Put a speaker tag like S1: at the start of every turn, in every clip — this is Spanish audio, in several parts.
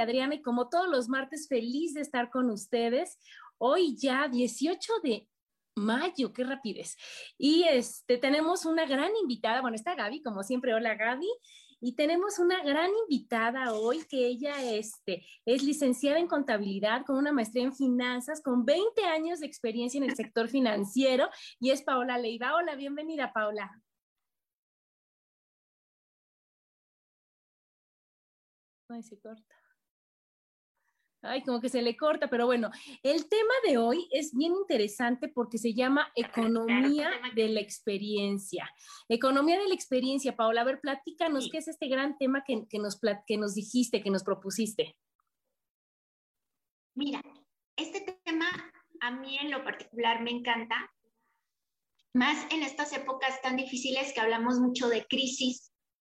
S1: Adriana y como todos los martes, feliz de estar con ustedes. Hoy ya 18 de mayo, qué rapidez. Y este, tenemos una gran invitada, bueno, está Gaby, como siempre, hola Gaby. Y tenemos una gran invitada hoy, que ella este, es licenciada en contabilidad con una maestría en finanzas, con 20 años de experiencia en el sector financiero, y es Paola Leiva. Hola, bienvenida, Paola. Ay, se corta. Ay, como que se le corta, pero bueno, el tema de hoy es bien interesante porque se llama economía de la experiencia. Economía de la experiencia, Paola, a ver, platícanos, ¿qué es este gran tema que, nos, que nos dijiste, que nos propusiste?
S2: Mira, este tema a mí en lo particular me encanta, más en estas épocas tan difíciles que hablamos mucho de crisis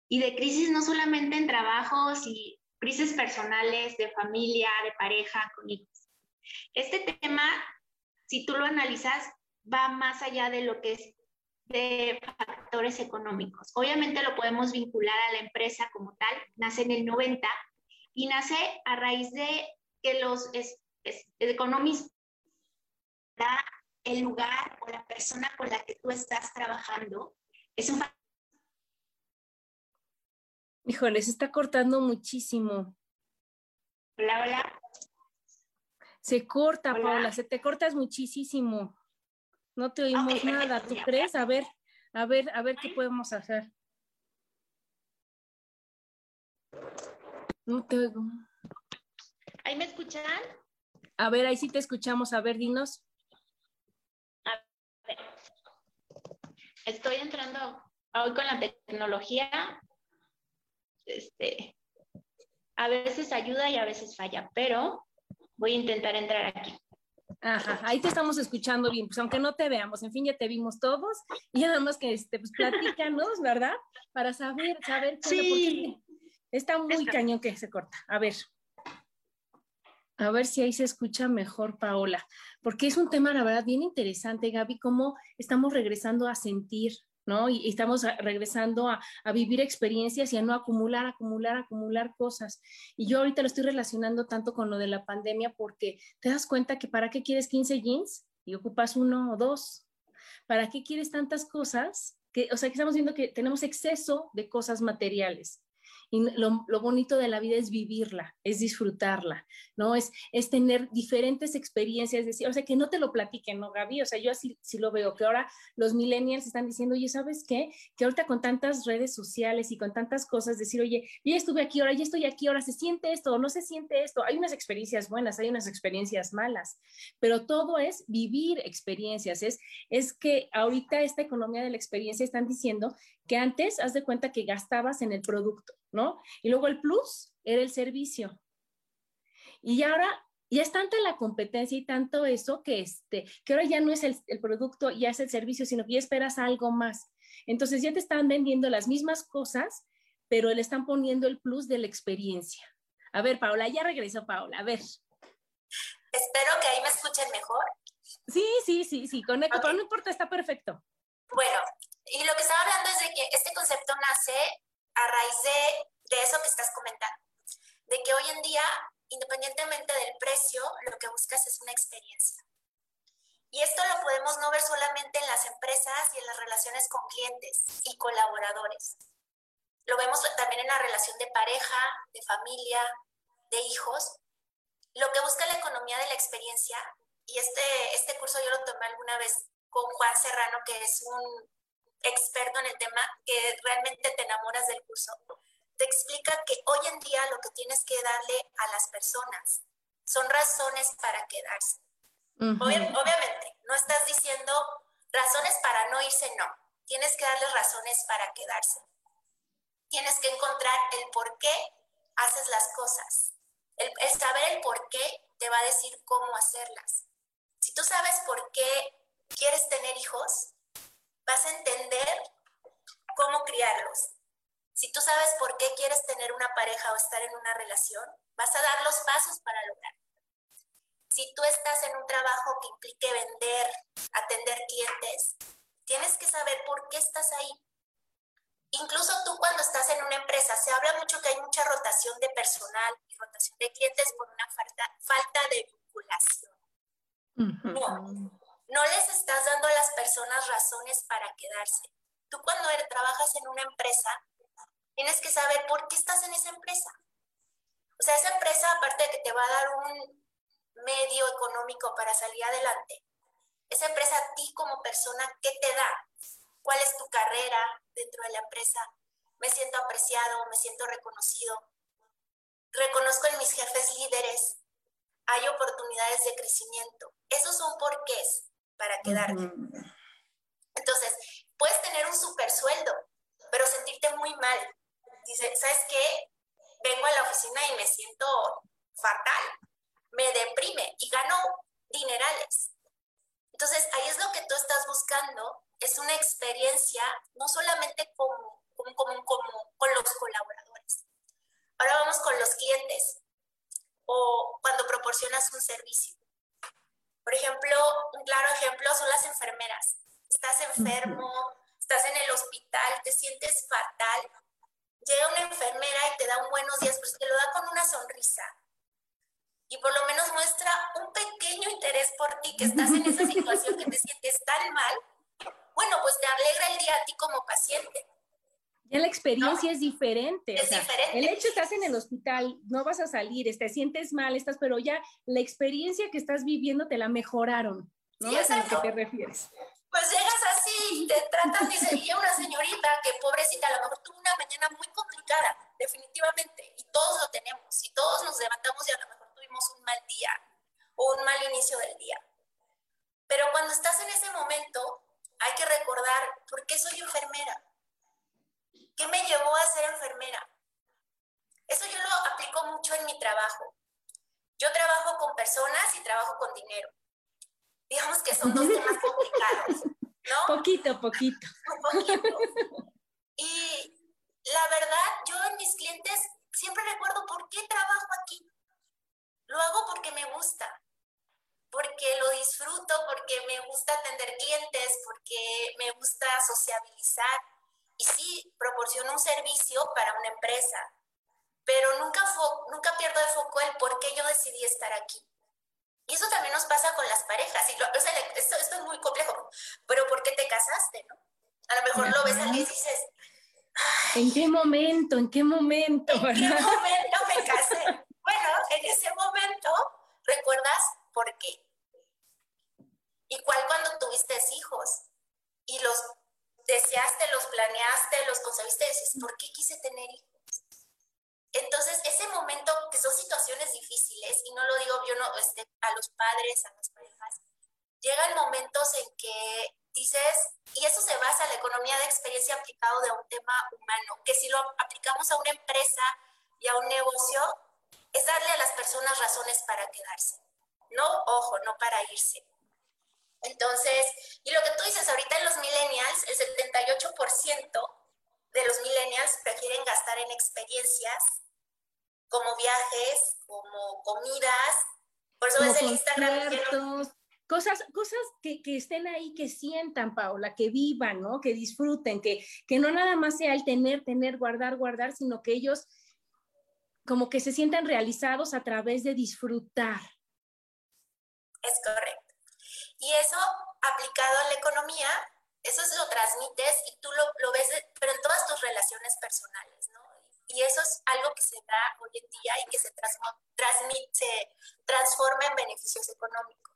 S2: y de crisis no solamente en trabajos y crisis personales, de familia, de pareja, con hijos. Este tema, si tú lo analizas, va más allá de lo que es de factores económicos. Obviamente lo podemos vincular a la empresa como tal, nace en el 90 y nace a raíz de que los economistas da el lugar o la persona con la que tú estás trabajando es un
S1: Híjole, se está cortando muchísimo.
S2: Hola, hola.
S1: Se corta, Paula, se te cortas muchísimo. No te oímos nada, ¿tú crees? A ver, a ver, a ver qué podemos hacer. No te oigo.
S2: ¿Ahí me escuchan?
S1: A ver, ahí sí te escuchamos. A ver, dinos.
S2: A ver. Estoy entrando hoy con la tecnología este, a veces ayuda y a veces falla, pero voy a intentar entrar aquí.
S1: Ajá, ahí te estamos escuchando bien, pues aunque no te veamos, en fin, ya te vimos todos y nada más que este, pues platícanos, ¿verdad? Para saber, saber
S2: sí.
S1: está muy cañón que se corta. A ver. A ver si ahí se escucha mejor, Paola, porque es un tema, la verdad, bien interesante, Gaby, cómo estamos regresando a sentir, ¿no? Y, estamos regresando a, vivir experiencias y a no acumular, acumular, acumular cosas. Y yo ahorita lo estoy relacionando tanto con lo de la pandemia porque te das cuenta que para qué quieres 15 jeans y ocupas uno o dos. ¿Para qué quieres tantas cosas? Que, o sea, que estamos viendo que tenemos exceso de cosas materiales. Lo, bonito de la vida es vivirla, es disfrutarla, ¿no? Es, es tener diferentes experiencias, decir, o sea, que no te lo platiquen, ¿no, Gaby? O sea, yo así sí lo veo, que ahora los millennials están diciendo, oye, ¿sabes qué? Que ahorita con tantas redes sociales y con tantas cosas, decir, oye, ya estuve aquí, ahora ya estoy aquí, ahora se siente esto no se siente esto. Hay unas experiencias buenas, hay unas experiencias malas, pero todo es vivir experiencias, es, es que ahorita esta economía de la experiencia están diciendo que antes, haz de cuenta que gastabas en el producto, ¿no? Y luego el plus era el servicio. Y ahora ya es tanta la competencia y tanto eso que, este, que ahora ya no es el, producto, ya es el servicio, sino que ya esperas algo más. Entonces ya te están vendiendo las mismas cosas, pero le están poniendo el plus de la experiencia. A ver, Paola, ya regresó Paola, a ver.
S3: Espero que ahí me escuchen mejor.
S1: Sí, sí, sí, sí, con eco, pero no importa, está perfecto.
S3: Bueno, y lo que estaba hablando es de que este concepto nace a raíz de, de eso que estás comentando, de que hoy en día, independientemente del precio, lo que buscas es una experiencia. debemos no ver solamente en las empresas y en las relaciones con clientes y colaboradores. Lo vemos también en la relación de pareja, de familia, de hijos. Lo que busca la economía de la experiencia, y este, este curso yo lo tomé alguna vez con Juan Serrano, que es un experto en el tema, que realmente te enamoras del curso, te explica que hoy en día lo que tienes que darle a las personas son razones para quedarse. obviamente, no estás diciendo razones para no irse, no. Tienes que darles razones para quedarse. Tienes que encontrar el por qué haces las cosas. El, el saber el por qué te va a decir cómo hacerlas. Si tú sabes por qué quieres tener hijos, vas a entender cómo criarlos. Si tú sabes por qué quieres tener una pareja o estar en una relación, vas a dar los pasos para lograrlo. Si tú estás en un trabajo que implique vender, atender clientes, tienes que saber por qué estás ahí. Incluso tú cuando estás en una empresa, se habla mucho que hay mucha rotación de personal y rotación de clientes por una falta, falta de vinculación. No, no les estás dando a las personas razones para quedarse. Tú cuando trabajas en una empresa, tienes que saber por qué estás en esa empresa. O sea, esa empresa, aparte de que te va a dar un medio económico para salir adelante, esa empresa a ti como persona, ¿qué te da? ¿Cuál es tu carrera dentro de la empresa? Me siento apreciado, me siento reconocido. Reconozco en mis jefes líderes. Hay oportunidades de crecimiento. Esos son porqués para quedarte. Entonces, puedes tener un super sueldo, pero sentirte muy mal. Dice, ¿sabes qué? Vengo a la oficina y me siento fatal, me deprime y gano dinerales. Entonces, ahí es lo que tú estás buscando, es una experiencia no solamente como con los colaboradores. Ahora vamos con los clientes o cuando proporcionas un servicio. Claro ejemplo son las enfermeras. Estás enfermo, estás en el hospital, te sientes fatal. Llega una enfermera y te da un buenos días, pero te lo da con una sonrisa. Y por lo menos muestra un pequeño interés por ti, que estás en esa situación que te sientes tan mal. Bueno, pues te alegra el día a ti como paciente.
S1: Ya la experiencia es diferente.
S3: Es diferente.
S1: El hecho estás en el hospital, no vas a salir, te sientes mal, estás, pero ya la experiencia que estás viviendo te la mejoraron. ¿No?
S3: Sí,
S1: a lo que te refieres.
S3: Pues llegas así, te tratan, dice, y una señorita que pobrecita, a lo mejor tuvo una mañana muy complicada, definitivamente, y todos lo tenemos, y todos nos levantamos y a lo mejor tuvimos un mal día o un mal inicio del día. Pero cuando estás en ese momento, hay que recordar, ¿por qué soy enfermera? ¿Qué me llevó a ser enfermera? Eso yo lo aplico mucho en mi trabajo. Yo trabajo con personas y trabajo con dinero. Digamos que son dos temas complicados, ¿no?
S1: Poquito, poquito.
S3: Un poquito. Y la verdad, yo en mis clientes siempre recuerdo por qué trabajo aquí. Lo hago porque me gusta, porque lo disfruto, porque me gusta atender clientes, porque me gusta sociabilizar y sí, proporciono un servicio para una empresa, pero nunca, nunca pierdo de foco el por qué yo decidí estar aquí. Y eso también nos pasa con las parejas. Y o sea, esto, esto, es muy complejo, pero ¿por qué te casaste? No? A lo mejor lo ves aquí y dices...
S1: ¿En qué momento? ¿En qué momento?
S3: ¿En qué momento me casé? Bueno, en ese momento recuerdas por qué. Igual cuando tuviste hijos y los deseaste, los planeaste, los concebiste, dices, ¿por padres, a las parejas, llegan momentos en que dices, y eso se basa en la economía de experiencia aplicado de un tema humano, que si lo aplicamos a una empresa y a un negocio, es darle a las personas razones para quedarse. No, ojo, no para irse. Entonces, y lo que tú dices ahorita en los millennials, el 78% de los millennials prefieren gastar en experiencias como viajes, como comidas. Por eso es el Instagram.
S1: Cosas, cosas que, que, estén ahí, que sientan, Paola, que vivan, ¿no? Que disfruten, que, que no nada más sea el tener, tener, guardar, guardar, sino que ellos como que se sientan realizados a través de disfrutar.
S3: Es correcto. Y eso aplicado a la economía, eso lo transmites y tú lo, lo ves, pero en todas tus relaciones personales, ¿no? Y eso es algo que se da hoy en día y que se, transmite, se transforma en beneficios económicos.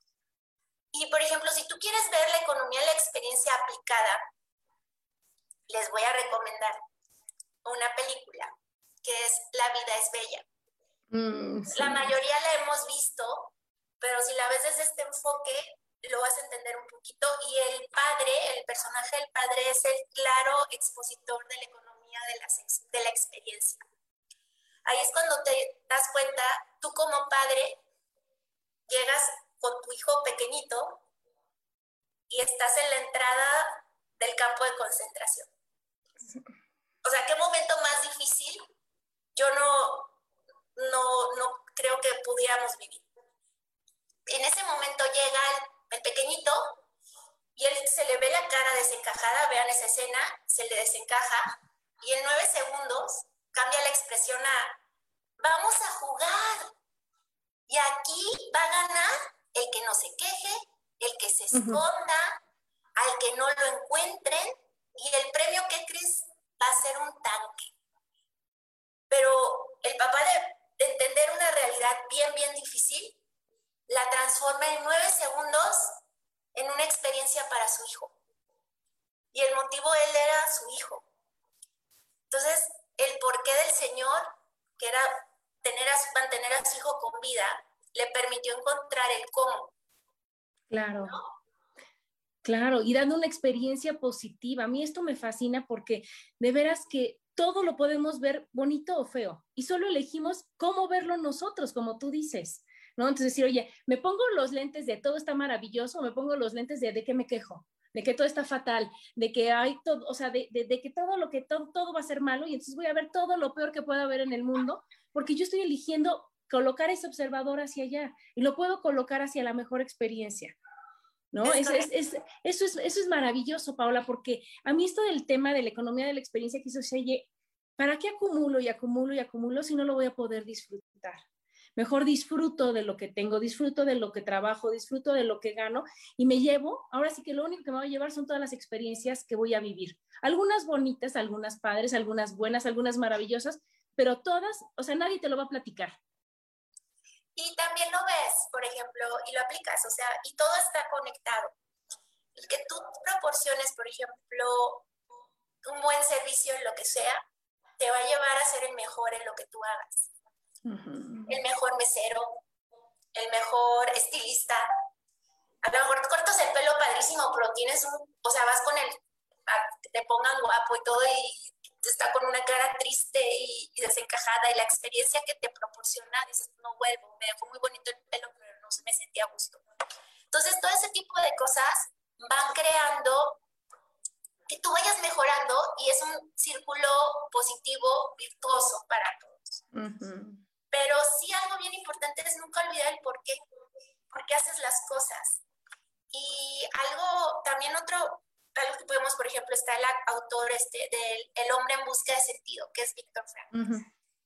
S3: Y, por ejemplo, si tú quieres ver la economía, la experiencia aplicada, les voy a recomendar una película que es La vida es bella. Mm, la mayoría la hemos visto, pero si la ves desde este enfoque, lo vas a entender un poquito. Y el padre, el personaje del padre, es el claro expositor de la economía de la, de la experiencia. Ahí es cuando te das cuenta, tú como padre, llegas con tu hijo pequeñito y estás en la entrada del campo de concentración. O sea, ¿qué momento más difícil? Yo no, no, no creo que pudiéramos vivir. En ese momento llega el, pequeñito y él se le ve la cara desencajada, vean esa escena, se le desencaja y en nueve segundos cambia la expresión a vamos a jugar. Y aquí va a ganar el que no se queje, el que se esconda, al que no lo encuentren y el premio que crees va a ser un tanque. Pero el papá de, entender una realidad bien, bien difícil, la transforma en nueve segundos en una experiencia para su hijo. Y el motivo él era su hijo. Entonces, el porqué del Señor, que era tener a, mantener a su hijo con vida, le permitió encontrar el cómo.
S1: Claro. Claro, y dando una experiencia positiva. A mí esto me fascina porque de veras que todo lo podemos ver bonito o feo y solo elegimos cómo verlo nosotros, como tú dices. ¿No? Entonces decir, oye, me pongo los lentes de todo está maravilloso, o me pongo los lentes de de qué me quejo, de que todo está fatal, de que hay todo, o sea, de, de, que todo lo que todo, todo va a ser malo y entonces voy a ver todo lo peor que pueda haber en el mundo, porque yo estoy eligiendo colocar ese observador hacia allá y lo puedo colocar hacia la mejor experiencia. ¿no? Es, es, es, eso, es, eso es maravilloso, Paola, porque a mí esto del tema de la economía de la experiencia que hizo ¿para qué acumulo y acumulo y acumulo si no lo voy a poder disfrutar? Mejor disfruto de lo que tengo, disfruto de lo que trabajo, disfruto de lo que gano y me llevo, ahora sí que lo único que me voy a llevar son todas las experiencias que voy a vivir. Algunas bonitas, algunas padres, algunas buenas, algunas maravillosas, pero todas, o sea, nadie te lo va a platicar.
S3: Y también lo ves, por ejemplo, y lo aplicas, o sea, y todo está conectado. El que tú proporciones, por ejemplo, un buen servicio en lo que sea, te va a llevar a ser el mejor en lo que tú hagas. El mejor mesero, el mejor estilista. A lo mejor cortas el pelo padrísimo, pero tienes un, o sea, vas con el, que te pongan guapo y todo y está con una cara triste y, desencajada y la experiencia que te proporciona, dices, no vuelvo, me dejó muy bonito el pelo, pero no me sentía a gusto. Entonces, todo ese tipo de cosas van creando que tú vayas mejorando y es un círculo positivo, virtuoso para todos. Pero sí algo bien importante es nunca olvidar el por qué, por qué haces las cosas. Y algo, también otro algo que podemos, por ejemplo, está el autor este, del El hombre en busca de sentido, que es Víctor Frank.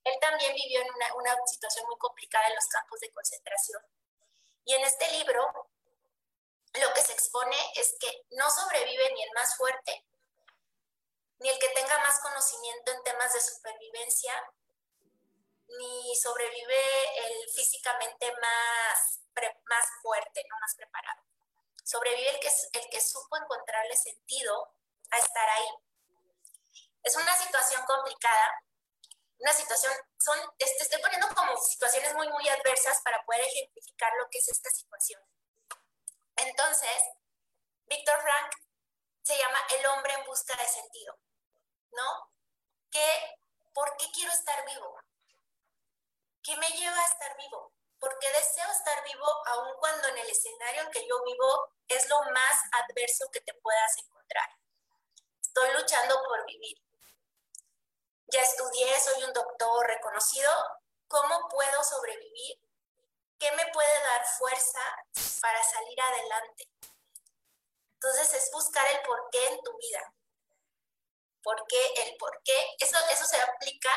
S3: Él también vivió en una, una, situación muy complicada en los campos de concentración. Y en este libro, lo que se expone es que no sobrevive ni el más fuerte, ni el que tenga más conocimiento en temas de supervivencia, ni sobrevive el físicamente más, más fuerte, no más preparado. Sobrevive el que, el que supo encontrarle sentido a estar ahí. Es una situación complicada, una situación, son, te estoy poniendo como situaciones muy, muy adversas para poder ejemplificar lo que es esta situación. Entonces, Víctor Frank se llama El hombre en busca de sentido, ¿no? ¿Qué, ¿Por qué quiero estar vivo? ¿Qué me lleva a estar vivo? porque deseo estar vivo aun cuando en el escenario en que yo vivo es lo más adverso que te puedas encontrar. Estoy luchando por vivir. Ya estudié, soy un doctor reconocido. ¿Cómo puedo sobrevivir? ¿Qué me puede dar fuerza para salir adelante? Entonces es buscar el porqué en tu vida. ¿Por qué? El por qué. Eso, eso se aplica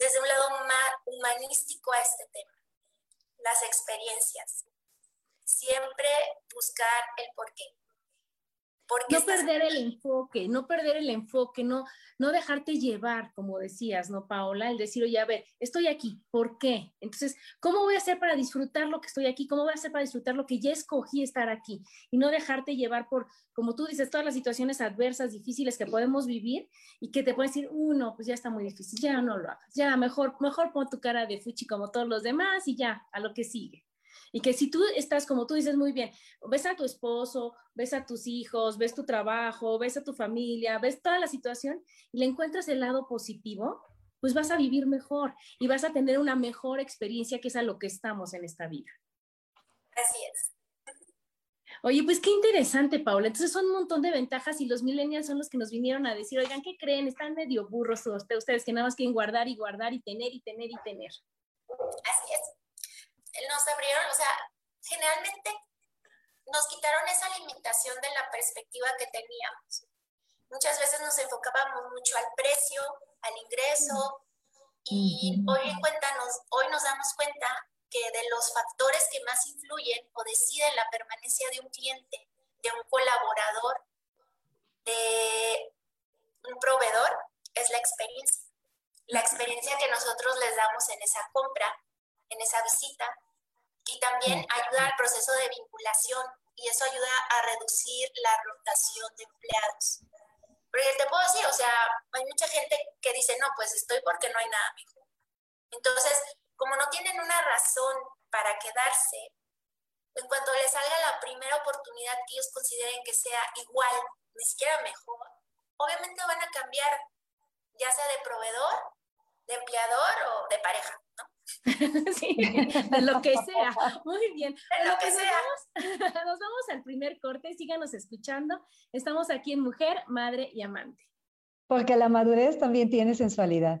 S3: desde un lado más humanístico a este tema las experiencias. Siempre buscar el porqué.
S1: No perder el enfoque, no perder el enfoque, no, no dejarte llevar, como decías, ¿no, Paola? El decir, oye, a ver, estoy aquí, ¿por qué? Entonces, ¿cómo voy a hacer para disfrutar lo que estoy aquí? ¿Cómo voy a hacer para disfrutar lo que ya escogí estar aquí? Y no dejarte llevar por, como tú dices, todas las situaciones adversas, difíciles que podemos vivir y que te pueden decir, uno, uh, pues ya está muy difícil, ya no lo hagas, ya mejor, mejor pon tu cara de fuchi como todos los demás y ya, a lo que sigue. Y que si tú estás, como tú dices muy bien, ves a tu esposo, ves a tus hijos, ves tu trabajo, ves a tu familia, ves toda la situación y le encuentras el lado positivo, pues vas a vivir mejor y vas a tener una mejor experiencia que es a lo que estamos en esta vida.
S3: Así es.
S1: Oye, pues qué interesante, Paula. Entonces son un montón de ventajas y los millennials son los que nos vinieron a decir, oigan, ¿qué creen? Están medio burros ustedes que nada más quieren guardar y guardar y tener y tener y tener.
S3: Así es nos abrieron, o sea, generalmente nos quitaron esa limitación de la perspectiva que teníamos. Muchas veces nos enfocábamos mucho al precio, al ingreso, y hoy, en cuenta nos, hoy nos damos cuenta que de los factores que más influyen o deciden la permanencia de un cliente, de un colaborador, de un proveedor, es la experiencia. La experiencia que nosotros les damos en esa compra, en esa visita, y también ayuda al proceso de vinculación y eso ayuda a reducir la rotación de empleados. Porque te puedo decir, o sea, hay mucha gente que dice, no, pues estoy porque no hay nada mejor. Entonces, como no tienen una razón para quedarse, en cuanto les salga la primera oportunidad que ellos consideren que sea igual, ni siquiera mejor, obviamente van a cambiar, ya sea de proveedor, de empleador o de pareja.
S1: sí, de lo que sea. Muy bien.
S3: De lo que sea.
S1: Nos vamos, al primer corte, síganos escuchando. Estamos aquí en Mujer, Madre y Amante.
S4: Porque la madurez también tiene sensualidad.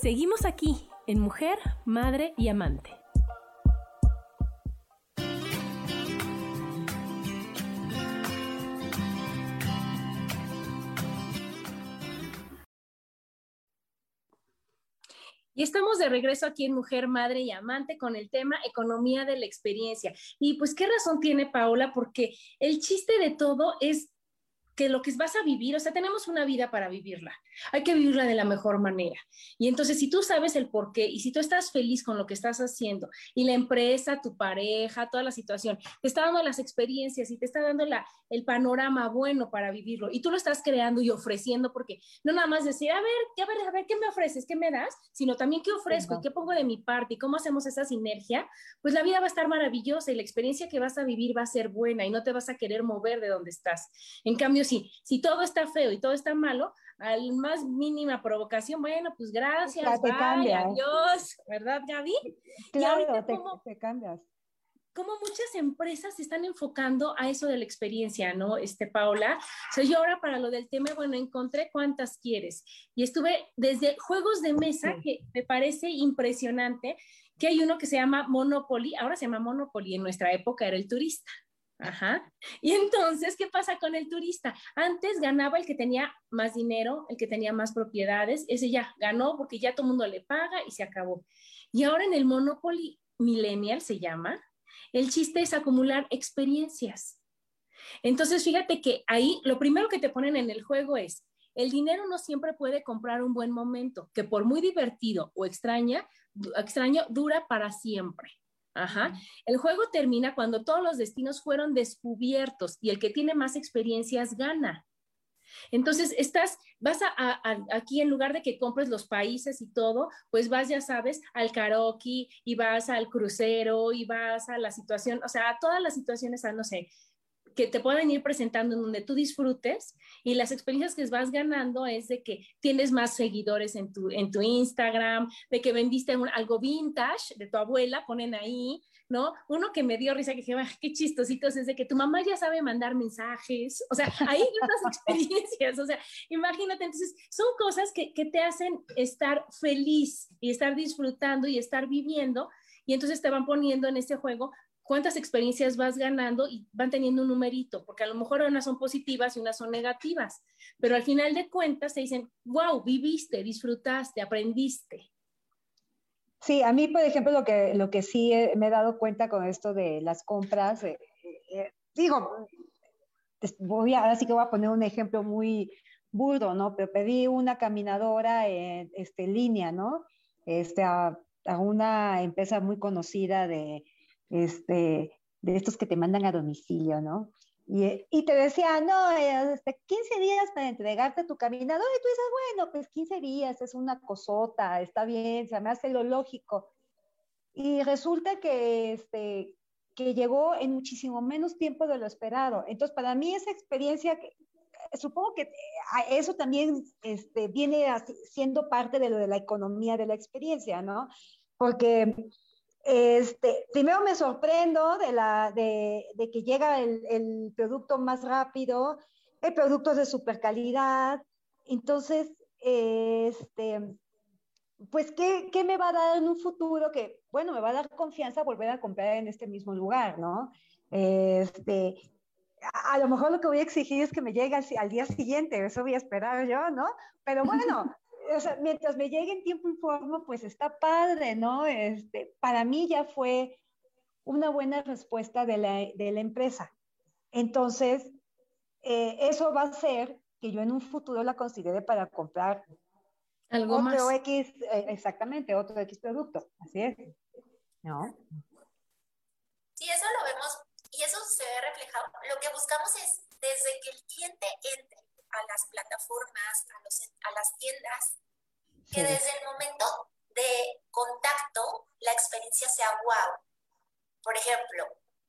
S5: Seguimos aquí en Mujer, Madre y Amante.
S1: Y estamos de regreso aquí en Mujer, Madre y Amante con el tema economía de la experiencia. Y pues, ¿qué razón tiene Paola? Porque el chiste de todo es que lo que vas a vivir, o sea, tenemos una vida para vivirla, hay que vivirla de la mejor manera. Y entonces, si tú sabes el por qué y si tú estás feliz con lo que estás haciendo y la empresa, tu pareja, toda la situación, te está dando las experiencias y te está dando la, el panorama bueno para vivirlo y tú lo estás creando y ofreciendo, porque no nada más decir, a ver, a ver, a ver, ¿qué me ofreces? ¿Qué me das? Sino también qué ofrezco y qué pongo de mi parte y cómo hacemos esa sinergia, pues la vida va a estar maravillosa y la experiencia que vas a vivir va a ser buena y no te vas a querer mover de donde estás. En cambio, si, si todo está feo y todo está malo, al más mínima provocación, bueno, pues gracias, te cambia. adiós, ¿verdad, Gaby?
S4: Claro, te, cambias
S1: como muchas empresas se están enfocando a eso de la experiencia, ¿no? Este, Paula. O yo ahora para lo del tema, bueno, encontré cuántas quieres. Y estuve desde juegos de mesa, que me parece impresionante, que hay uno que se llama Monopoly, ahora se llama Monopoly, en nuestra época era el turista. Ajá. Y entonces, ¿qué pasa con el turista? Antes ganaba el que tenía más dinero, el que tenía más propiedades, ese ya ganó porque ya todo el mundo le paga y se acabó. Y ahora en el Monopoly Millennial se llama, el chiste es acumular experiencias. Entonces, fíjate que ahí lo primero que te ponen en el juego es, el dinero no siempre puede comprar un buen momento, que por muy divertido o extraña, extraño, dura para siempre. Ajá. El juego termina cuando todos los destinos fueron descubiertos y el que tiene más experiencias gana. Entonces, estás, vas a, aquí en lugar de que compres los países y todo, pues vas, ya sabes, al karaoke y vas al crucero y vas a la situación, o sea, a todas las situaciones, a no sé, que te pueden ir presentando en donde tú disfrutes y las experiencias que vas ganando es de que tienes más seguidores en tu, en tu Instagram, de que vendiste algo vintage de tu abuela, ponen ahí, ¿no? Uno que me dio risa, que dije, qué chistositos, es de que tu mamá ya sabe mandar mensajes, o sea, ahí otras experiencias, o sea, imagínate, entonces son cosas que, que te hacen estar feliz y estar disfrutando y estar viviendo y entonces te van poniendo en este juego cuántas experiencias vas ganando y van teniendo un numerito, porque a lo mejor unas son positivas y unas son negativas, pero al final de cuentas te dicen, wow, viviste, disfrutaste, aprendiste.
S4: Sí, a mí, por ejemplo, lo que, lo que sí me he dado cuenta con esto de las compras, eh, eh, digo, voy a, ahora sí que voy a poner un ejemplo muy burdo, ¿no? Pero pedí una caminadora en este, línea, ¿no? Este, a una empresa muy conocida de, este, de estos que te mandan a domicilio, ¿no? Y, y te decía, no, este, 15 días para entregarte tu caminador, y tú dices, bueno, pues 15 días es una cosota, está bien, se me hace lo lógico. Y resulta que, este, que llegó en muchísimo menos tiempo de lo esperado. Entonces, para mí esa experiencia, supongo que eso también este, viene siendo parte de lo de la economía de la experiencia, ¿no? Porque este, primero me sorprendo de, la, de, de que llega el, el, producto más rápido, el producto es de super calidad. Entonces, este, pues, ¿qué, ¿qué, me va a dar en un futuro que, bueno, me va a dar confianza volver a comprar en este mismo lugar, ¿no? Este, a, lo mejor lo que voy a exigir es que me llegue al, al día siguiente, eso voy a esperar yo, ¿no? Pero bueno, o sea, mientras me llegue en tiempo y forma, pues está padre, ¿no? Este, para mí ya fue una buena respuesta de la, de la empresa. Entonces, eh, eso va a hacer que yo en un futuro la considere para comprar
S1: algo
S4: otro
S1: más.
S4: X, eh, exactamente, otro X producto. Así es. ¿No?
S3: Sí, eso lo vemos y eso se ve reflejado. Lo que buscamos es desde que el cliente entre a las plataformas, a, los, a las tiendas, que desde el momento de contacto la experiencia sea wow. Por ejemplo,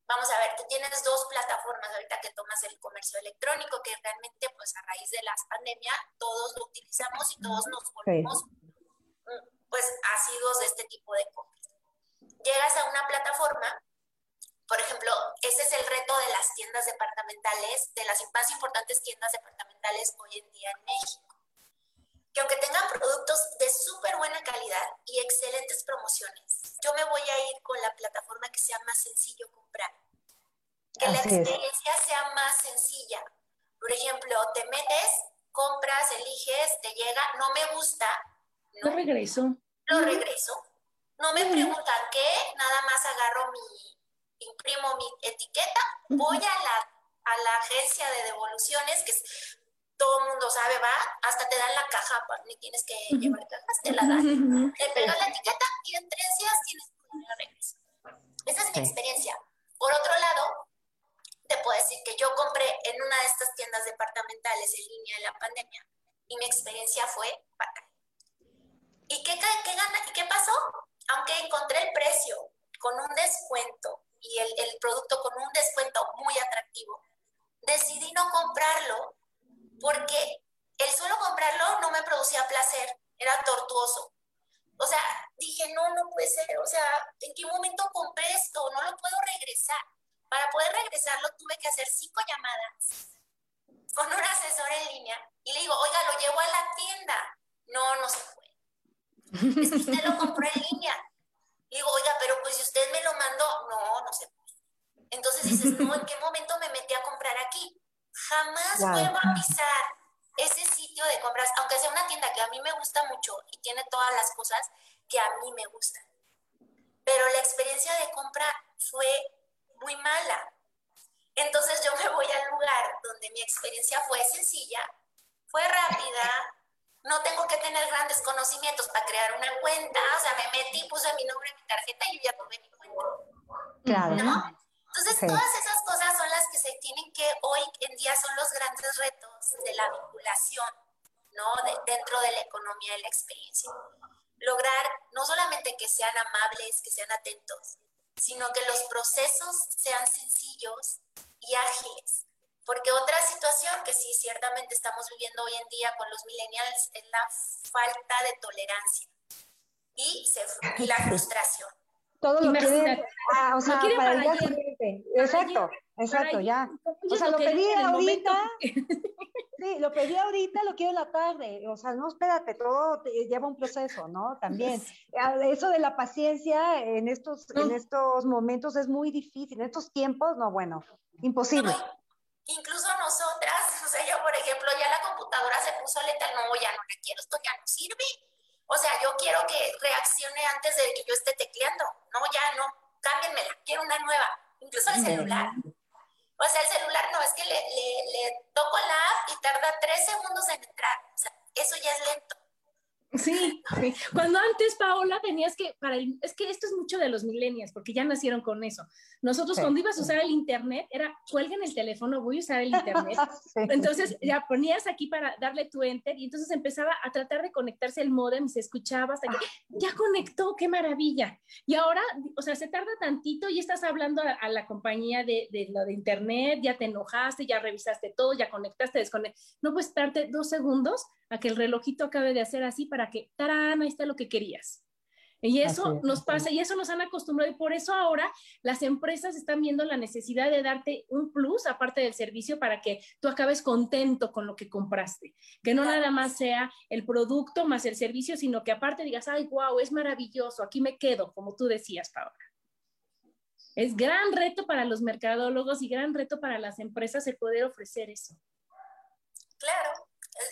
S3: vamos a ver, tú tienes dos plataformas ahorita que tomas el comercio electrónico, que realmente pues a raíz de la pandemia todos lo utilizamos y todos nos volvemos pues asiduos de este tipo de compras. Llegas a una plataforma, por ejemplo, ese es el reto de las tiendas departamentales, de las más importantes tiendas departamentales hoy en día en México que aunque tengan productos de súper buena calidad y excelentes promociones, yo me voy a ir con la plataforma que sea más sencillo comprar. Que la experiencia sea más sencilla. Por ejemplo, te metes, compras, eliges, te llega, no me gusta.
S1: No, regreso.
S3: Lo regreso. No me preguntan qué, nada más agarro mi, imprimo mi etiqueta, voy a la a la agencia de devoluciones, que es, todo el mundo sabe, va, hasta te dan la caja, ni tienes que llevar cajas, te la dan, te pegas la etiqueta y en tres días tienes tu regreso. Esa es mi experiencia. Por otro lado, te puedo decir que yo compré en una de estas tiendas departamentales en línea de la pandemia y mi experiencia fue fatal. ¿Y qué, qué, ¿Y qué pasó? Aunque encontré el precio con un descuento y el, el producto con un descuento muy atractivo, decidí no comprarlo porque el solo comprarlo no me producía placer, era tortuoso. O sea, dije, no, no puede ser, o sea, ¿en qué momento compré esto? No lo puedo regresar. Para poder regresarlo tuve que hacer cinco llamadas con un asesor en línea y le digo, oiga, lo llevo a la tienda. No, no se puede. Es que usted lo compró en línea. Le digo, oiga, pero pues si usted me lo mandó, no, no se puede. Entonces dices, no, ¿en qué momento me metí a comprar aquí? Jamás vuelvo a pisar ese sitio de compras, aunque sea una tienda que a mí me gusta mucho y tiene todas las cosas que a mí me gustan. Pero la experiencia de compra fue muy mala. Entonces yo me voy al lugar donde mi experiencia fue sencilla, fue rápida, no tengo que tener grandes conocimientos para crear una cuenta, o sea, me metí, puse mi nombre en mi tarjeta y yo ya tuve mi cuenta.
S4: Claro.
S3: ¿No? Entonces, todas esas cosas son las que se tienen que, hoy en día son los grandes retos de la vinculación, ¿no? dentro de la economía de la experiencia. Lograr no solamente que sean amables, que sean atentos, sino que los procesos sean sencillos y ágiles. Porque otra situación que sí ciertamente estamos viviendo hoy en día con los millennials es la falta de tolerancia y, se, y la frustración
S4: todo lo quieren, ah, o sea, para, el día siguiente. Exacto, exacto, ya. O sea, lo, pedí ahorita, sí, lo pedí ahorita, lo quiero en la tarde. O sea, no, espérate, todo lleva un proceso, ¿no? También. Eso de la paciencia en estos, en estos momentos es muy difícil. En estos tiempos, no, bueno, imposible.
S3: incluso nosotras, o sea, yo, por ejemplo, ya la computadora se puso lenta, no, ya no la quiero, esto ya no sirve o sea, yo quiero que reaccione antes de que yo esté tecleando. No, ya no, cámbienmela, quiero una nueva. Incluso el celular. O sea, el celular no, es que le, le, le toco la app y tarda tres segundos en entrar. O sea, eso ya es lento.
S1: Sí, cuando antes, Paola, tenías que, para es que esto es mucho de los millennials, porque ya nacieron con eso. Nosotros cuando ibas a usar el internet, era, cuelguen el teléfono, voy a usar el internet. Entonces ya ponías aquí para darle tu enter y entonces empezaba a tratar de conectarse el modem, se escuchaba hasta que ya conectó, qué maravilla. Y ahora, o sea, se tarda tantito y estás hablando a, la compañía de, de, lo de internet, ya te enojaste, ya revisaste todo, ya conectaste, desconectaste. No puedes darte dos segundos a que el relojito acabe de hacer así para que, tarán, ahí está lo que querías. Y eso nos pasa y eso nos han acostumbrado y por eso ahora las empresas están viendo la necesidad de darte un plus aparte del servicio para que tú acabes contento con lo que compraste. Que no nada más sea el producto más el servicio, sino que aparte digas, ay, wow, es maravilloso, aquí me quedo, como tú decías, Paola. Es gran reto para los mercadólogos y gran reto para las empresas el poder ofrecer eso.
S3: Claro,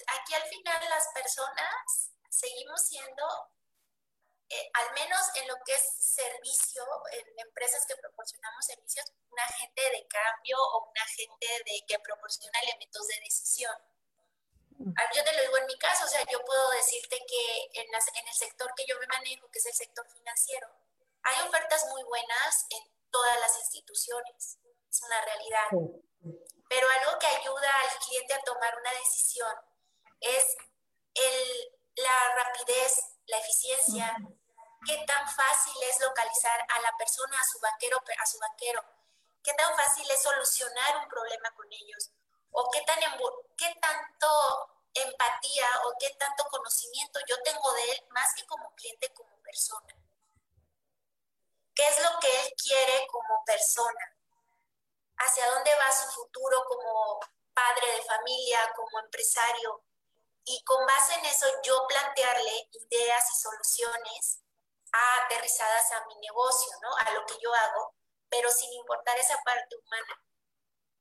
S3: aquí al final las personas seguimos siendo, eh, al menos en lo que es servicio, en empresas que proporcionamos servicios, un agente de cambio o un agente de, que proporciona elementos de decisión. Ah, yo te lo digo en mi caso, o sea, yo puedo decirte que en, en el sector que yo me manejo, que es el sector financiero, hay ofertas muy buenas en todas las instituciones, es una realidad. Pero algo que ayuda al cliente a tomar una decisión es el, la rapidez, la eficiencia, qué tan fácil es localizar a la persona, a su banquero, a su banquero, qué tan fácil es solucionar un problema con ellos, o qué, tan, qué tanto empatía o qué tanto conocimiento yo tengo de él, más que como cliente, como persona. ¿Qué es lo que él quiere como persona? ¿Hacia dónde va su futuro como padre de familia, como empresario? y con base en eso yo plantearle ideas y soluciones aterrizadas a mi negocio, ¿no? A lo que yo hago, pero sin importar esa parte humana,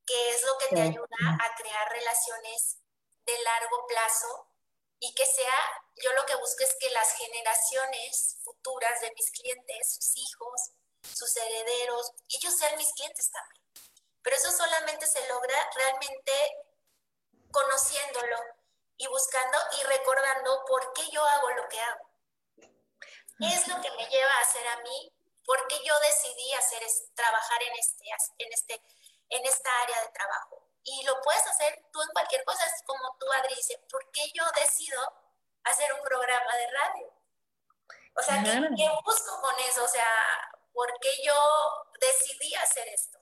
S3: que es lo que te ayuda a crear relaciones de largo plazo y que sea, yo lo que busco es que las generaciones futuras de mis clientes, sus hijos, sus herederos, ellos sean mis clientes también pero eso solamente se logra realmente conociéndolo y buscando y recordando por qué yo hago lo que hago. ¿Qué es lo que me lleva a hacer a mí? ¿Por qué yo decidí hacer trabajar en, este, en, este, en esta área de trabajo? Y lo puedes hacer tú en cualquier cosa, es como tú, Adri, dice, ¿por qué yo decido hacer un programa de radio? O sea, ¿qué, ¿qué, busco con eso? O sea, ¿por qué yo decidí hacer esto?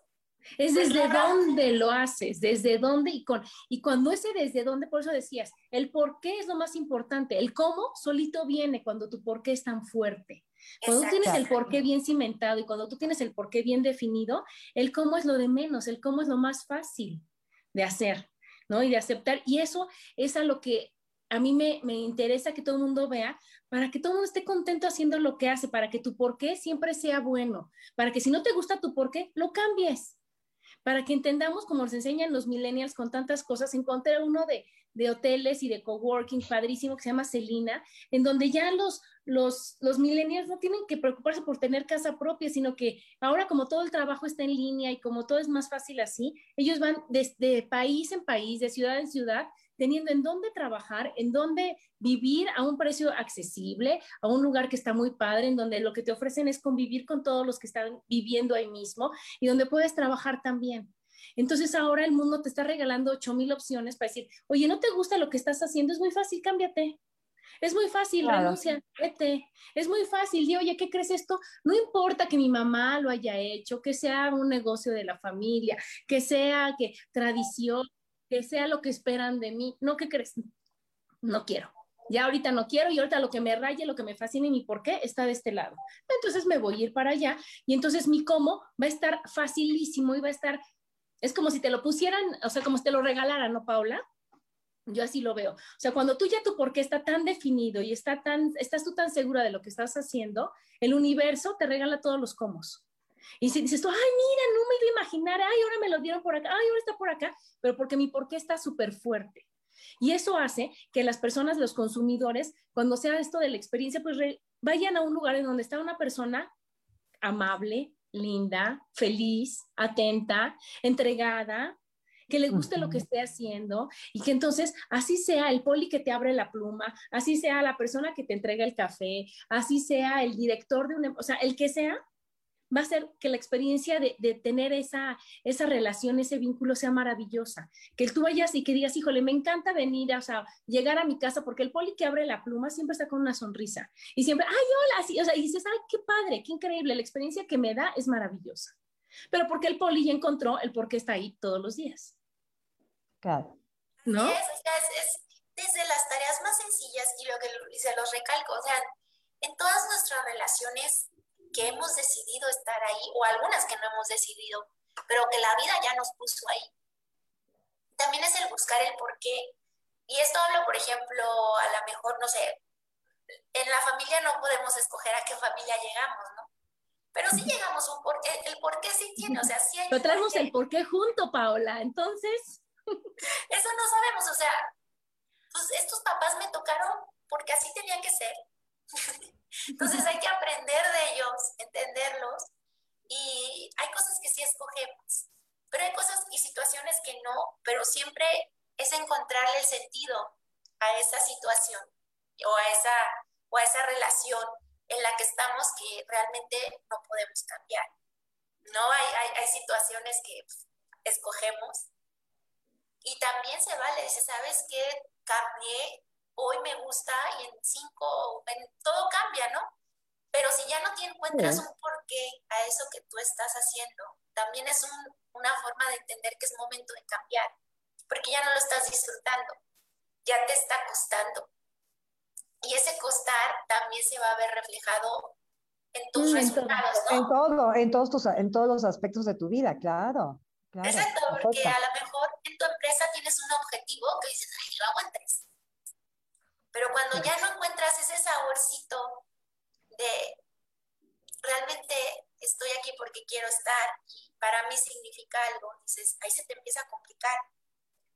S1: Es pues desde dónde lo haces, desde dónde y con y cuando ese desde dónde, por eso decías, el por qué es lo más importante, el cómo solito viene cuando tu por qué es tan fuerte. Cuando tú tienes el por qué bien cimentado y cuando tú tienes el por qué bien definido, el cómo es lo de menos, el cómo es lo más fácil de hacer, ¿no? Y de aceptar. Y eso es a lo que a mí me, me interesa que todo el mundo vea, para que todo el mundo esté contento haciendo lo que hace, para que tu por qué siempre sea bueno, para que si no te gusta tu por qué, lo cambies para que entendamos, como nos enseñan los millennials con tantas cosas, encontré uno de, de hoteles y de coworking padrísimo que se llama Celina, en donde ya los, los, los millennials no tienen que preocuparse por tener casa propia, sino que ahora como todo el trabajo está en línea y como todo es más fácil así, ellos van desde país en país, de ciudad en ciudad, teniendo en dónde trabajar, en dónde vivir a un precio accesible, a un lugar que está muy padre, en donde lo que te ofrecen es convivir con todos los que están viviendo ahí mismo y donde puedes trabajar también. Entonces ahora el mundo te está regalando 8 mil opciones para decir, oye, ¿no te gusta lo que estás haciendo? Es muy fácil, cámbiate. Es muy fácil, renuncia, vete. Es muy fácil, di, oye, ¿qué crees esto? No importa que mi mamá lo haya hecho, que sea un negocio de la familia, que sea que tradición, que sea lo que esperan de mí. No, ¿qué crees? No quiero. Ya ahorita no quiero y ahorita lo que me raye, lo que me fascina y mi por qué está de este lado. Entonces me voy a ir para allá y entonces mi cómo va a estar facilísimo y va a estar, es como si te lo pusieran, o sea, como si te lo regalaran, ¿no, Paula? Yo así lo veo. O sea, cuando tú ya tu por qué está tan definido y está tan, estás tú tan segura de lo que estás haciendo, el universo te regala todos los cómo. Y si dices tú, ay, mira, no me iba a imaginar, ay, ahora me lo dieron por acá, ay, ahora está por acá, pero porque mi por qué está súper fuerte. Y eso hace que las personas, los consumidores, cuando sea esto de la experiencia, pues vayan a un lugar en donde está una persona amable, linda, feliz, atenta, entregada, que le guste lo que esté haciendo y que entonces así sea el poli que te abre la pluma, así sea la persona que te entrega el café, así sea el director de una, o sea, el que sea, va a ser que la experiencia de, tener esa, esa relación, ese vínculo sea maravillosa. Que tú vayas y que digas, híjole, me encanta venir, o sea, llegar a mi casa, porque el poli que abre la pluma siempre está con una sonrisa. Y siempre, ay, hola, así, o sea, y dices, ay, qué padre, qué increíble, la experiencia que me da es maravillosa. Pero porque el poli ya encontró el por qué está ahí todos los días.
S4: Claro.
S3: ¿No? Es, es, desde las tareas más sencillas y lo que se los recalco, o sea, en todas nuestras relaciones que hemos decidido estar ahí, o algunas que no hemos decidido, pero que la vida ya nos puso ahí. También es el buscar el por qué. Y esto hablo, por ejemplo, a lo mejor, no sé, en la familia no podemos escoger a qué familia llegamos, ¿no? Pero sí llegamos un por qué, el por qué sí tiene, o sea, sí hay...
S1: Pero traemos el por qué junto, Paola, entonces...
S3: Eso no sabemos, o sea, pues estos papás me tocaron porque así tenía que ser. Entonces hay que aprender de ellos, entenderlos y hay cosas que sí escogemos, pero hay cosas y situaciones que no, pero siempre es encontrarle el sentido a esa situación o a esa, o a esa relación en la que estamos que realmente no podemos cambiar. No hay, hay, hay situaciones que escogemos y también se vale, dice, ¿sabes qué? Cambié hoy me gusta y en cinco, en, todo cambia, ¿no? Pero si ya no te encuentras un porqué a eso que tú estás haciendo, también es una forma de entender que es momento de cambiar, porque ya no lo estás disfrutando, ya te está costando. Y ese costar también se va a ver reflejado en tus resultados, ¿no?
S4: En todo, en todos, tus, en todos los aspectos de tu vida, claro.
S3: Exacto, porque a lo mejor en tu empresa tienes un objetivo que dices, ay, lo hago en tres pero cuando ya no encuentras ese saborcito de realmente estoy aquí porque quiero estar y para mí significa algo, dices, ahí se te empieza a complicar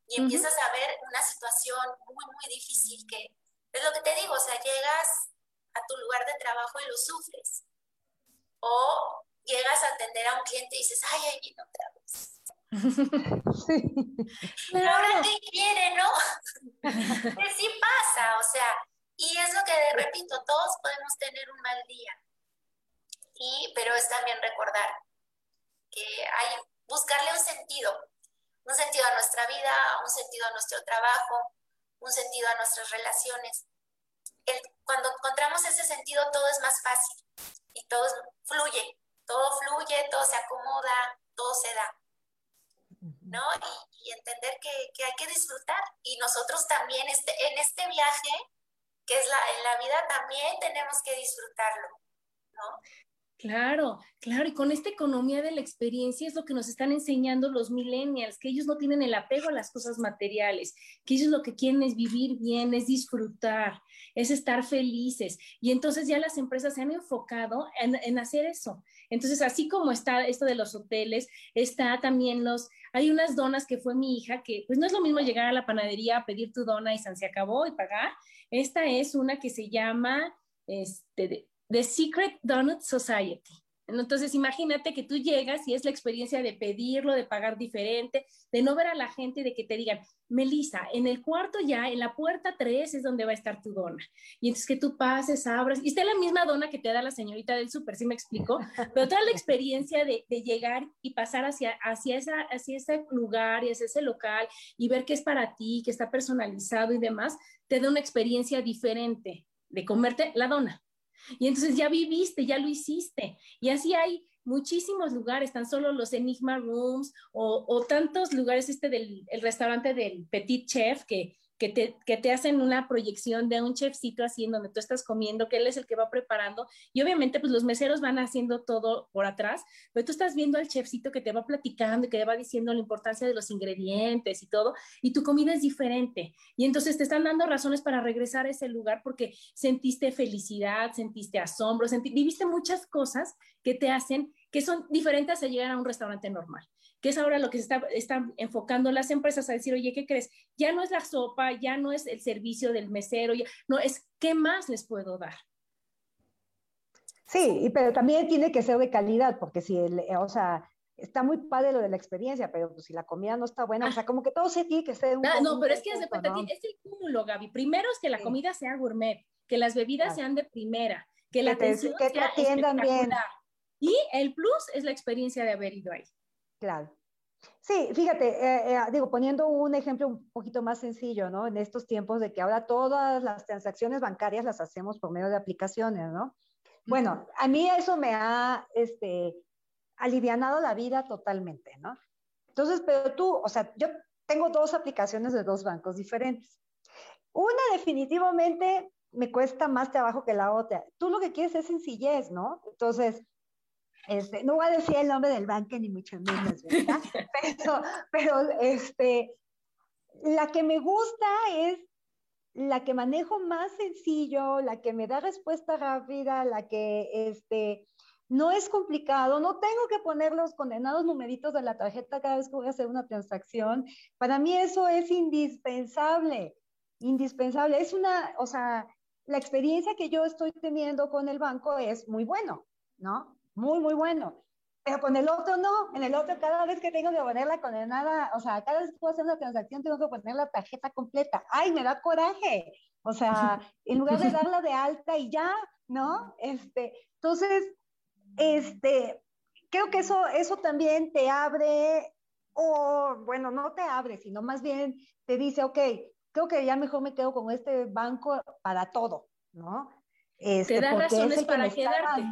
S3: y empiezas a ver una situación muy, muy difícil que es lo que te digo, o sea, llegas a tu lugar de trabajo y lo sufres. O llegas a atender a un cliente y dices, ay, ahí viene otra vez. Sí. Pero ahora qué quiere, ¿no? que sí pasa, o sea, y es lo que repito, todos podemos tener un mal día. Y, pero es también recordar que hay buscarle un sentido, un sentido a nuestra vida, un sentido a nuestro trabajo, un sentido a nuestras relaciones. cuando encontramos ese sentido todo es más fácil y todo fluye, todo fluye, todo se acomoda, todo se da. ¿No? Y, entender que, hay que disfrutar. Y nosotros también este, en este viaje, que es la, en la vida, también tenemos que disfrutarlo, ¿no?
S1: Claro, claro, y con esta economía de la experiencia es lo que nos están enseñando los millennials, que ellos no tienen el apego a las cosas materiales, que ellos lo que quieren es vivir bien, es disfrutar, es estar felices. Y entonces ya las empresas se han enfocado en, en hacer eso. Entonces, así como está esto de los hoteles, está también los, hay unas donas que fue mi hija, que pues no es lo mismo llegar a la panadería a pedir tu dona y se acabó y pagar. Esta es una que se llama este, The Secret Donut Society. Entonces, imagínate que tú llegas y es la experiencia de pedirlo, de pagar diferente, de no ver a la gente, de que te digan, Melissa, en el cuarto ya, en la puerta 3 es donde va a estar tu dona. Y entonces que tú pases, abras, y está la misma dona que te da la señorita del súper, ¿sí me explico? Pero toda la experiencia de, llegar y pasar hacia, hacia, esa, hacia ese lugar y hacia ese local y ver que es para ti, que está personalizado y demás, te da una experiencia diferente de comerte la dona. Y entonces ya viviste, ya lo hiciste. Y así hay muchísimos lugares, tan solo los Enigma Rooms o, tantos lugares, este del el restaurante del Petit Chef, que que te, que te hacen una proyección de un chefcito así en donde tú estás comiendo, que él es el que va preparando y obviamente pues los meseros van haciendo todo por atrás, pero tú estás viendo al chefcito que te va platicando y que te va diciendo la importancia de los ingredientes y todo y tu comida es diferente y entonces te están dando razones para regresar a ese lugar porque sentiste felicidad, sentiste asombro, viviste muchas cosas que te hacen que son diferentes a llegar a un restaurante normal que es ahora lo que se está, están enfocando las empresas a decir, oye, ¿qué crees? Ya no es la sopa, ya no es el servicio del mesero, ya, no, es qué más les puedo dar.
S4: Sí, pero también tiene que ser de calidad, porque si, el, o sea, está muy padre lo de la experiencia, pero pues, si la comida no está buena, o sea, como que todo se tiene que ser un
S1: No, no pero es que cuenta, es el cúmulo, Gaby. Primero es que la comida sea gourmet, que las bebidas sean de primera, que la atención que te atiendan bien. Y el plus es la experiencia de haber ido ahí.
S4: Claro. Sí, fíjate, eh, eh, digo, poniendo un ejemplo un poquito más sencillo, ¿no? En estos tiempos de que ahora todas las transacciones bancarias las hacemos por medio de aplicaciones, ¿no? Bueno, a mí eso me ha, este, alivianado la vida totalmente, ¿no? Entonces, pero tú, o sea, yo tengo dos aplicaciones de dos bancos diferentes. Una definitivamente me cuesta más trabajo que la otra. Tú lo que quieres es sencillez, ¿no? Entonces, este, no voy a decir el nombre del banco ni mucho menos, ¿verdad? pero, pero este, la que me gusta es la que manejo más sencillo, la que me da respuesta rápida, la que este, no es complicado, no tengo que poner los condenados numeritos de la tarjeta cada vez que voy a hacer una transacción. Para mí eso es indispensable, indispensable. Es una, o sea, la experiencia que yo estoy teniendo con el banco es muy bueno, ¿no? Muy, muy bueno. Pero con el otro no, en el otro cada vez que tengo que poner la condenada, o sea, cada vez que puedo hacer una transacción tengo que poner la tarjeta completa. ¡Ay, me da coraje! O sea, en lugar de darla de alta y ya, ¿no? Este, entonces, este, creo que eso, eso también te abre, o bueno, no te abre, sino más bien te dice, ok, creo que ya mejor me quedo con este banco para todo, ¿no?
S1: Este, te da razones para quedarte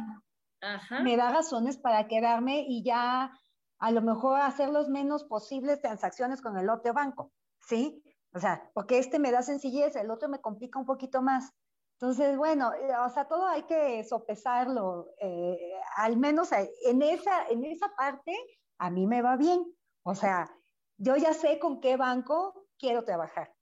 S4: me da razones para quedarme y ya a lo mejor hacer los menos posibles transacciones con el otro banco, ¿sí? O sea, porque este me da sencillez, el otro me complica un poquito más. Entonces, bueno, eh, o sea, todo hay que sopesarlo, eh, al menos en esa, en esa parte a mí me va bien. O sea, yo ya sé con qué banco quiero trabajar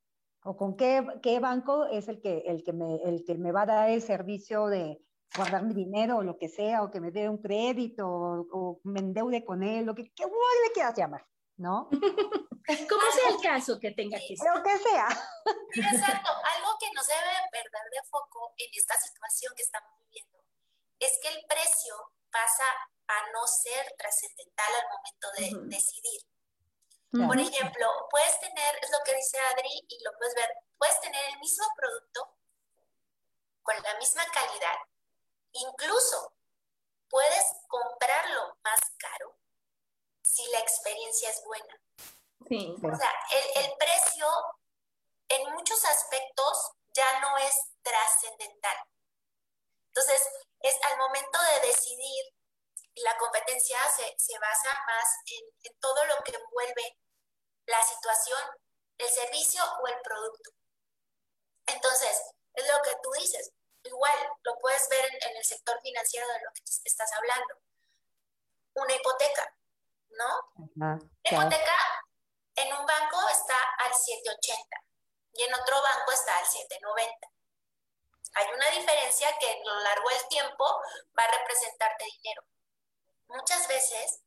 S4: o con qué, qué banco es el que, el, que el que me va a dar el servicio de, guardar mi dinero o lo que sea, o que me dé un crédito, o, me endeude con él, lo que, que le quieras llamar, ¿no?
S1: Como sea el caso que tenga que
S4: ser. Lo que sea.
S3: exacto, algo que nos debe perder de foco en esta situación que estamos viviendo es que el precio pasa a no ser trascendental al momento de decidir. Por ejemplo, puedes tener, es lo que dice Adri y lo puedes ver, puedes tener el mismo producto con la misma calidad, incluso puedes comprarlo más caro si la experiencia es buena. Sí. O sea, el, el precio en muchos aspectos ya no es trascendental. Entonces, es al momento de decidir, la competencia se, se basa más en, en, todo lo que envuelve la situación, el servicio o el producto. Entonces, es lo que tú dices. Igual lo puedes ver en, en el sector financiero de lo que estás hablando. Una hipoteca, ¿no? Hipoteca en un banco está al 780 y en otro banco está al 790. Hay una diferencia que a lo largo del tiempo va a representarte dinero. Muchas veces,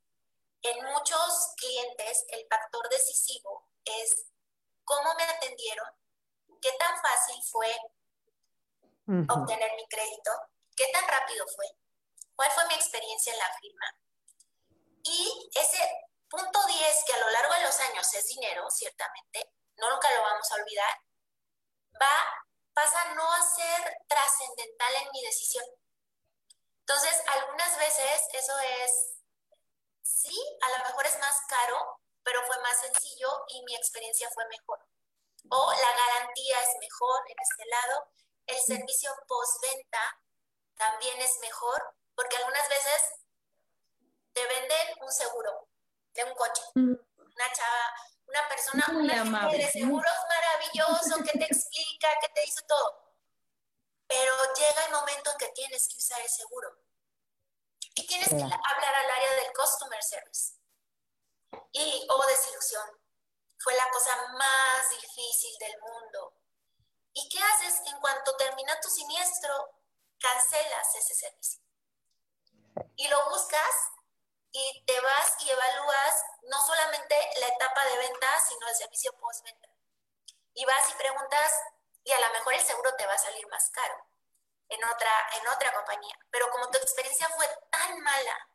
S3: en muchos clientes, el factor decisivo es cómo me atendieron, qué tan fácil fue obtener mi crédito, qué tan rápido fue, cuál fue mi experiencia en la firma. Y ese punto 10, que a lo largo de los años es dinero, ciertamente, no nunca lo vamos a olvidar, va, pasa no a ser trascendental en mi decisión. Entonces, algunas veces eso es, sí, a lo mejor es más caro, pero fue más sencillo y mi experiencia fue mejor. O la garantía es mejor en este lado, el servicio postventa también es mejor, porque algunas veces te venden un seguro de un coche. Una chava una persona, Muy una de seguros maravilloso, que te explica, que te dice todo. Pero llega el momento en que tienes que usar el seguro. Y tienes que hablar al área del customer service. Y, oh, desilusión. Fue la cosa más difícil del mundo. ¿Y qué haces en cuanto termina tu siniestro? Cancelas ese servicio. Y lo buscas y te vas y evalúas no solamente la etapa de venta, sino el servicio postventa. Y vas y preguntas, y a lo mejor el seguro te va a salir más caro en otra, en otra compañía. Pero como tu experiencia fue tan mala,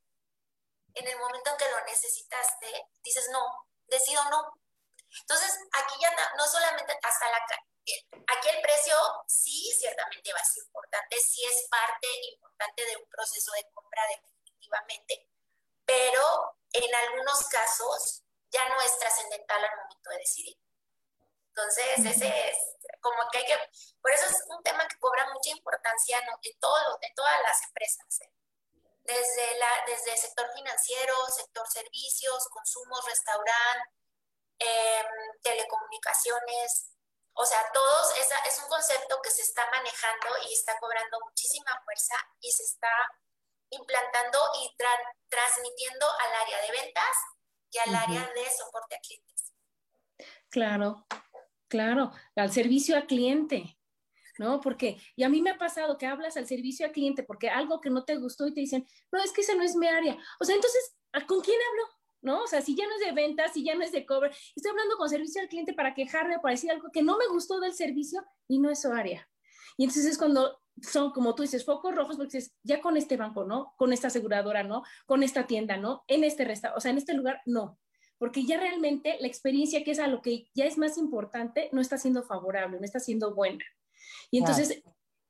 S3: en el momento en que lo necesitaste, dices no, decido no. Entonces, aquí ya no solamente hasta la... Aquí el precio sí, ciertamente va a ser importante, sí es parte importante de un proceso de compra definitivamente, pero en algunos casos ya no es trascendental al momento de decidir. Entonces, ese es como que hay que, por eso es un tema que cobra mucha importancia en, todo, en todas las empresas, ¿eh? desde, la, desde el sector financiero, sector servicios, consumos, restaurante, em, telecomunicaciones, o sea, todos, esa, es un concepto que se está manejando y está cobrando muchísima fuerza y se está implantando y transmitiendo al área de ventas y al área de soporte a clientes.
S1: Claro, claro, al servicio al cliente, ¿no? Porque, y a mí me ha pasado que hablas al servicio al cliente porque algo que no te gustó y te dicen, no, es que ese no es mi área. O sea, entonces, ¿con quién hablo? ¿No? O sea, si ya no es de ventas, si ya no es de cover, estoy hablando con servicio al cliente para quejarme, para decir algo que no me gustó del servicio y no es su área. Y entonces es cuando son, como tú dices, focos rojos, porque dices, ya con este banco, ¿no? Con esta aseguradora, ¿no? Con esta tienda, ¿no? En este restaurante, o sea, en este lugar, no. Porque ya realmente la experiencia, que es a lo que ya es más importante, no está siendo favorable, no está siendo buena. Y entonces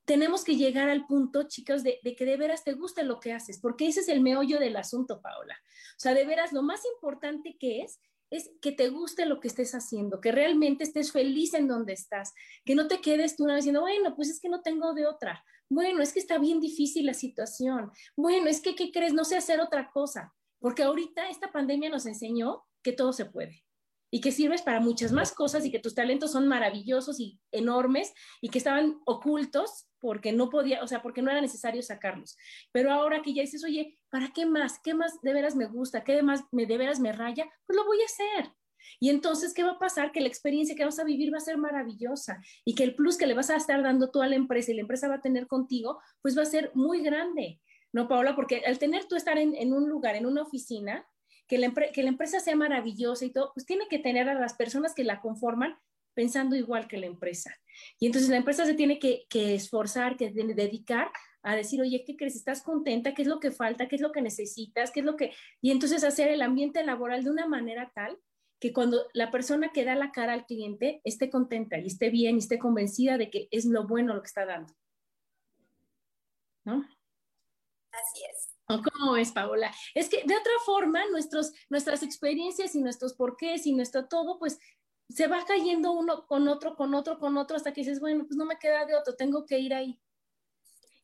S1: tenemos que llegar al punto, chicos, de, de, que de veras te guste lo que haces, porque ese es el meollo del asunto, Paola. O sea, de veras, lo más importante que es es que te guste lo que estés haciendo, que realmente estés feliz en donde estás, que no te quedes tú diciendo, bueno, pues es que no tengo de otra, bueno, es que está bien difícil la situación, bueno, es que, ¿qué crees? No sé hacer otra cosa, porque ahorita esta pandemia nos enseñó que todo se puede y que sirves para muchas más cosas y que tus talentos son maravillosos y enormes y que estaban ocultos porque no podía, o sea, porque no era necesario sacarlos. Pero ahora que ya dices, oye, ¿para qué más? ¿Qué más de veras me gusta? ¿Qué más me, de veras me raya? Pues lo voy a hacer. Y entonces, ¿qué va a pasar? Que la experiencia que vas a vivir va a ser maravillosa y que el plus que le vas a estar dando tú a la empresa y la empresa va a tener contigo, pues va a ser muy grande, ¿no, Paola? Porque al tener tú estar en, en un lugar, en una oficina, que la, que la empresa sea maravillosa y todo, pues tiene que tener a las personas que la conforman pensando igual que la empresa. Y entonces la empresa se tiene que, esforzar, que dedicar a decir, oye, ¿qué crees? ¿Estás contenta? ¿Qué es lo que falta? ¿Qué es lo que necesitas? ¿Qué es lo que...? Y entonces hacer el ambiente laboral de una manera tal que cuando la persona que da la cara al cliente esté contenta y esté bien y esté convencida de que es lo bueno lo que está dando. ¿No?
S3: Así es.
S1: ¿Cómo es, Paola? Es que de otra forma, nuestros, nuestras experiencias y nuestros porqués y nuestro todo, pues se va cayendo uno con otro, con otro, con otro, hasta que dices, bueno, pues no me queda de otro, tengo que ir ahí.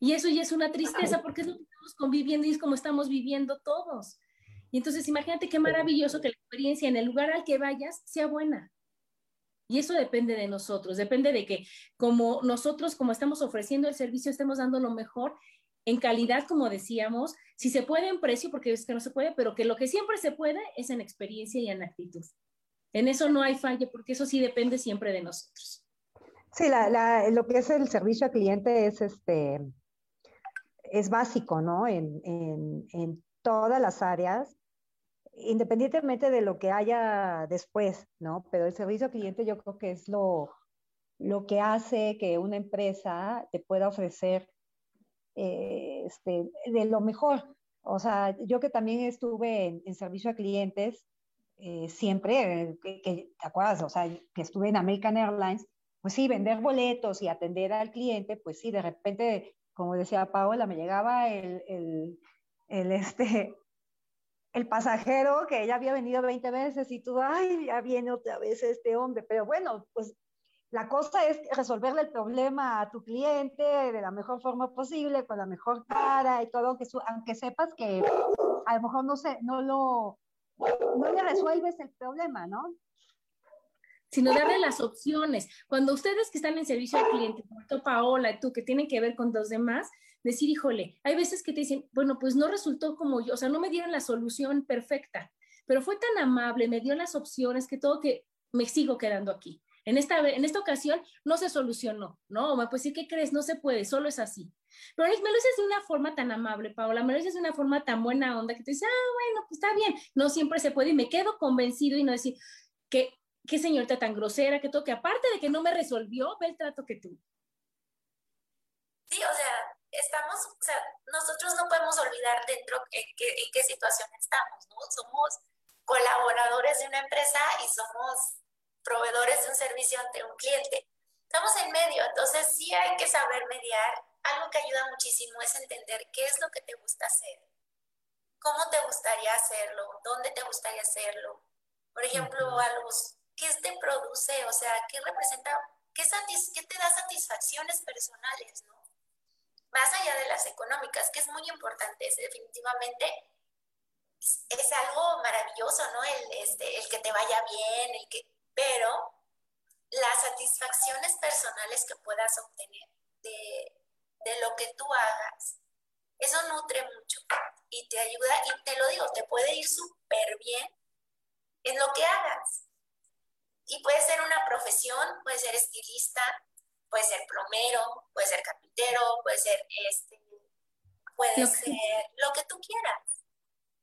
S1: Y eso ya es una tristeza porque es lo que estamos conviviendo y es como estamos viviendo todos. Y entonces imagínate qué maravilloso que la experiencia en el lugar al que vayas sea buena. Y eso depende de nosotros, depende de que como nosotros, como estamos ofreciendo el servicio, estemos dando lo mejor en calidad, como decíamos, si se puede en precio, porque es que no se puede, pero que lo que siempre se puede es en experiencia y en actitud. En eso no hay falla, porque eso sí depende siempre de nosotros.
S4: Sí, lo que es el servicio al cliente es, este, es básico, ¿no? En, en, en todas las áreas, independientemente de lo que haya después, ¿no? Pero el servicio al cliente yo creo que es lo, lo que hace que una empresa te pueda ofrecer eh, este, de lo mejor. O sea, yo que también estuve en, servicio a clientes, eh, siempre, que, ¿te acuerdas? O sea, que estuve en American Airlines, pues sí, vender boletos y atender al cliente, pues sí, de repente, como decía Paola, me llegaba el, el, el este, el pasajero que ya había venido 20 veces y tú, ay, ya viene otra vez este hombre, pero bueno, pues la cosa es resolverle el problema a tu cliente de la mejor forma posible, con la mejor cara y todo, aunque, aunque sepas que a lo mejor no, se, no, lo, no le resuelves el problema, ¿no?
S1: sino darle las opciones. Cuando ustedes que están en servicio al cliente, como Paola, tú, que tienen que ver con los demás, decir, híjole, hay veces que te dicen, bueno, pues no resultó como yo, o sea, no me dieron la solución perfecta, pero fue tan amable, me dio las opciones que todo que me sigo quedando aquí. En esta, en esta ocasión no se solucionó, ¿no? Pues sí, ¿qué crees? No se puede, solo es así. Pero me lo dices de una forma tan amable, Paola, me lo dices de una forma tan buena onda que te dices, ah, bueno, pues está bien. No siempre se puede y me quedo convencido y no decir, que qué señorita tan grosera, que todo, que aparte de que no me resolvió, ve el trato que tuvo.
S3: Sí, o sea, estamos, o sea, nosotros no podemos olvidar dentro en qué, en qué situación estamos, ¿no? Somos colaboradores de una empresa y somos proveedores de un servicio ante un cliente. Estamos en medio, entonces sí hay que saber mediar. Algo que ayuda muchísimo es entender qué es lo que te gusta hacer, cómo te gustaría hacerlo, dónde te gustaría hacerlo. Por ejemplo, a los, ¿qué te produce? O sea, ¿qué representa? ¿Qué, qué te da satisfacciones personales, no? Más allá de las económicas, que es muy importante, es definitivamente es algo maravilloso, ¿no? El, este, el que te vaya bien, el que pero las satisfacciones personales que puedas obtener de, lo que tú hagas, eso nutre mucho y te ayuda, y te lo digo, te puede ir súper bien en lo que hagas. Y puede ser una profesión, puede ser estilista, puede ser plomero, puede ser carpintero, puede ser este, puede ser lo que tú quieras.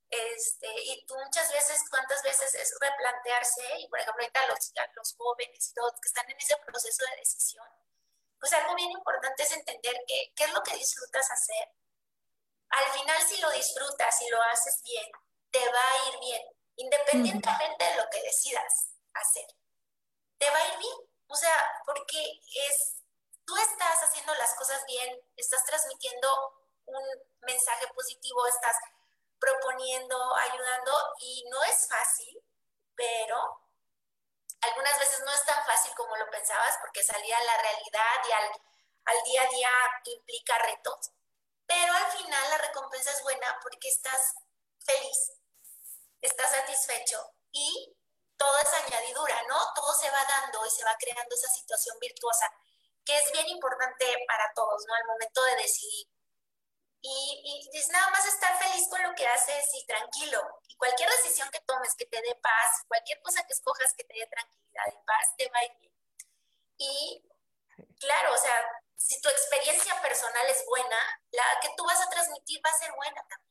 S3: Este, y tú muchas veces, ¿cuántas veces es replantearse? Y por ejemplo, ahorita los, los jóvenes y todos que están en ese proceso de decisión, pues algo bien importante es entender que, qué es lo que disfrutas hacer. Al final, si lo disfrutas y lo haces bien, te va a ir bien, independientemente de lo que decidas hacer. Te va a ir bien. O sea, porque es, tú estás haciendo las cosas bien, estás transmitiendo un mensaje positivo, estás proponiendo, ayudando y no es fácil, pero algunas veces no es tan fácil como lo pensabas porque salir a la realidad y al, al día a día implica retos, pero al final la recompensa es buena porque estás feliz, estás satisfecho y todo es añadidura, ¿no? Todo se va dando y se va creando esa situación virtuosa que es bien importante para todos, ¿no? Al momento de decidir y, y nada más estar feliz con lo que haces y tranquilo. Y cualquier decisión que tomes que te dé paz, cualquier cosa que escojas que te dé tranquilidad y paz, te va a ir bien. Y claro, o sea, si tu experiencia personal es buena, la que tú vas a transmitir va a ser buena también.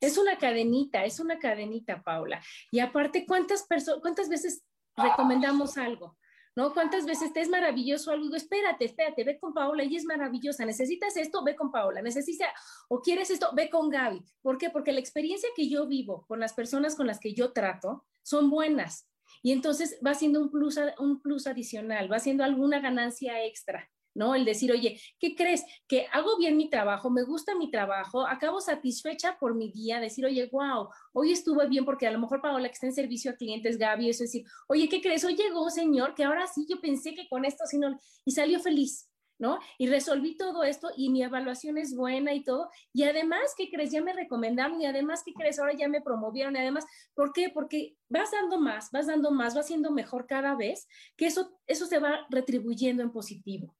S1: Es una cadenita, es una cadenita, Paula. Y aparte, ¿cuántas, cuántas veces recomendamos algo? ¿No? ¿Cuántas veces te es maravilloso algo? Espérate, espérate, ve con Paola, ella es maravillosa. Necesitas esto, ve con Paola. Necesitas o quieres esto, ve con Gaby. ¿Por qué? Porque la experiencia que yo vivo con las personas con las que yo trato son buenas. Y entonces va siendo un plus, un plus adicional, va siendo alguna ganancia extra. ¿No? El decir, oye, ¿qué crees? Que hago bien mi trabajo, me gusta mi trabajo, acabo satisfecha por mi día, decir, oye, wow, hoy estuve bien porque a lo mejor Paola que está en servicio a clientes, Gaby, eso es decir, oye, ¿qué crees? Hoy llegó, señor, que ahora sí, yo pensé que con esto, sino, y salió feliz. ¿no? Y resolví todo esto y mi evaluación es buena y todo. Y además, ¿qué crees? Ya me recomendaron y además, ¿qué crees? Ahora ya me promovieron y además, ¿por qué? Porque vas dando más, vas dando más, vas siendo mejor cada vez, que eso, eso se va retribuyendo en positivo.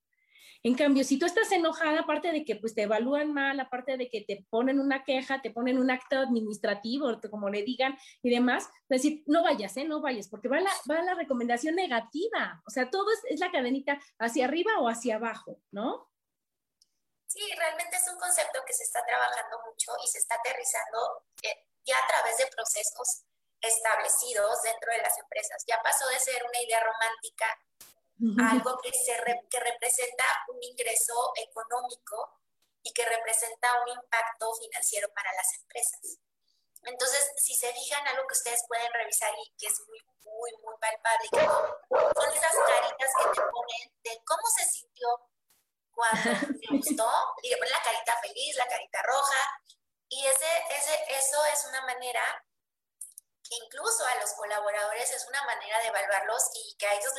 S1: En cambio, si tú estás enojada, aparte de que pues te evalúan mal, aparte de que te ponen una queja, te ponen un acto administrativo, como le digan y demás, pues decir, no vayas, ¿eh? No vayas, porque va la, va la recomendación negativa. O sea, todo es, la cadenita hacia arriba o hacia abajo, ¿no?
S3: Sí, realmente es un concepto que se está trabajando mucho y se está aterrizando eh, ya a través de procesos establecidos dentro de las empresas. Ya pasó de ser una idea romántica algo que, se que representa un ingreso económico y que representa un impacto financiero para las empresas. Entonces, si se fijan, algo que ustedes pueden revisar y que es muy, muy, muy palpable, son esas caritas que te ponen de cómo se sintió cuando te gustó, y le ponen la carita feliz, la carita roja, y ese, ese, eso es una manera que incluso a los colaboradores es una manera de evaluarlos y que a ellos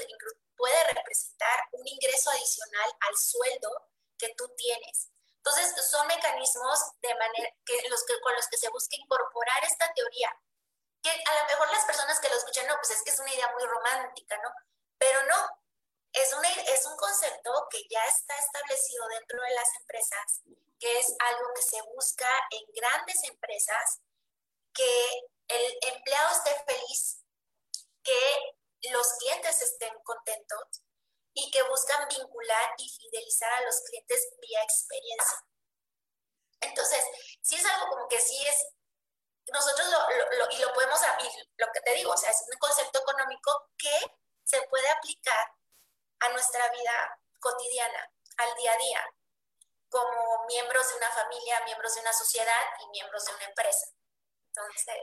S3: puede representar un ingreso adicional al sueldo que tú tienes. Entonces, son mecanismos de manera que los que, con los que se busca incorporar esta teoría, que a lo mejor las personas que lo escuchan, no, pues es que es una idea muy romántica, ¿no? Pero no, es, una, es un concepto que ya está establecido dentro de las empresas, que es algo que se busca en grandes empresas, que el empleado esté feliz, que los clientes estén contentos y que buscan vincular y fidelizar a los clientes vía experiencia. Entonces, si es algo como que sí es, nosotros lo, y lo podemos abrir, lo que te digo, o sea, es un concepto económico que se puede aplicar a nuestra vida cotidiana, al día a día, como miembros de una familia, miembros de una sociedad y miembros de una empresa. Entonces,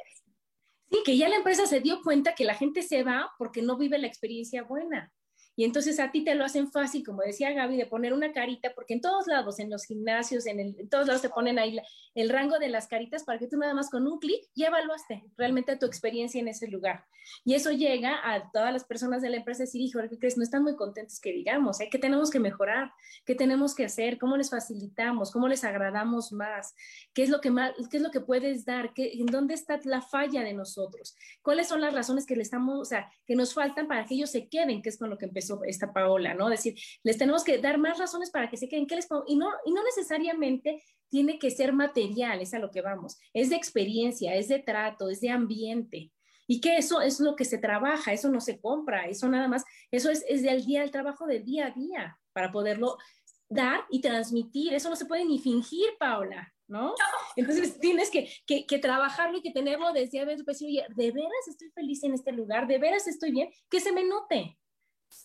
S1: Sí, que ya la empresa se dio cuenta que la gente se va porque no vive la experiencia buena. Y entonces a ti te lo hacen fácil, como decía Gaby, de poner una carita, porque en todos lados, en los gimnasios, en, todos lados te ponen ahí el rango de las caritas para que tú nada más con un clic ya evaluaste realmente tu experiencia en ese lugar. Y eso llega a todas las personas de la empresa a decir, hijo, ¿qué crees? No están muy contentos que digamos, ¿eh? ¿qué tenemos que mejorar? ¿Qué tenemos que hacer? ¿Cómo les facilitamos? ¿Cómo les agradamos más? ¿Qué es lo que, más, qué es lo que puedes dar? ¿Qué, ¿En dónde está la falla de nosotros? ¿Cuáles son las razones que le estamos, o sea, que nos faltan para que ellos se queden, que es con lo que empezó esta Paola, ¿no? Decir, les tenemos que dar más razones para que se queden, ¿qué les Y no, y no necesariamente tiene que ser material, es a lo que vamos, es de experiencia, es de trato, es de ambiente. Y que eso es lo que se trabaja, eso no se compra, eso nada más, eso es, es del día, el trabajo del día a día para poderlo dar y transmitir. Eso no se puede ni fingir, Paola, ¿no? Entonces tienes que, que, que, trabajarlo y que tenerlo desde a veces, pues, oye, de veras estoy feliz en este lugar, de veras estoy bien, que se me note,